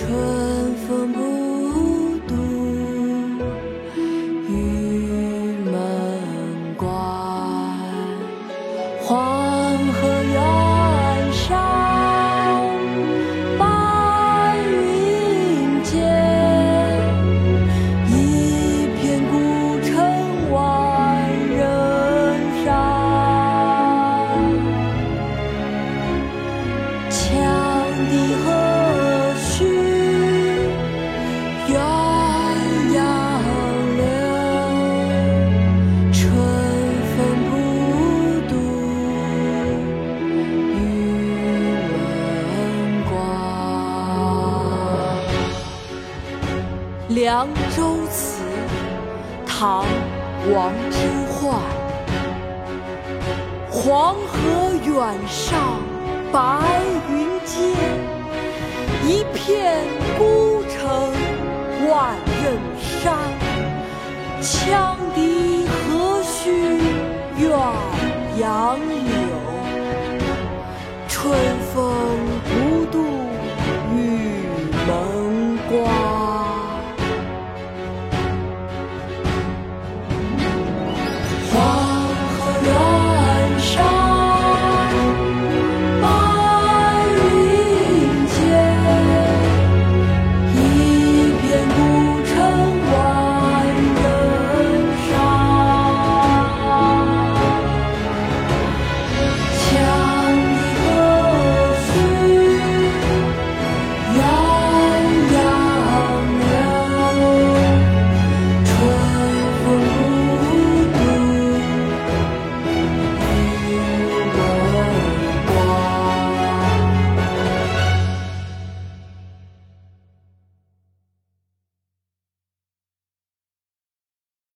true. 凉州词唐王之涣黄河远上白云间一片孤城万仞山羌笛何须怨杨柳春风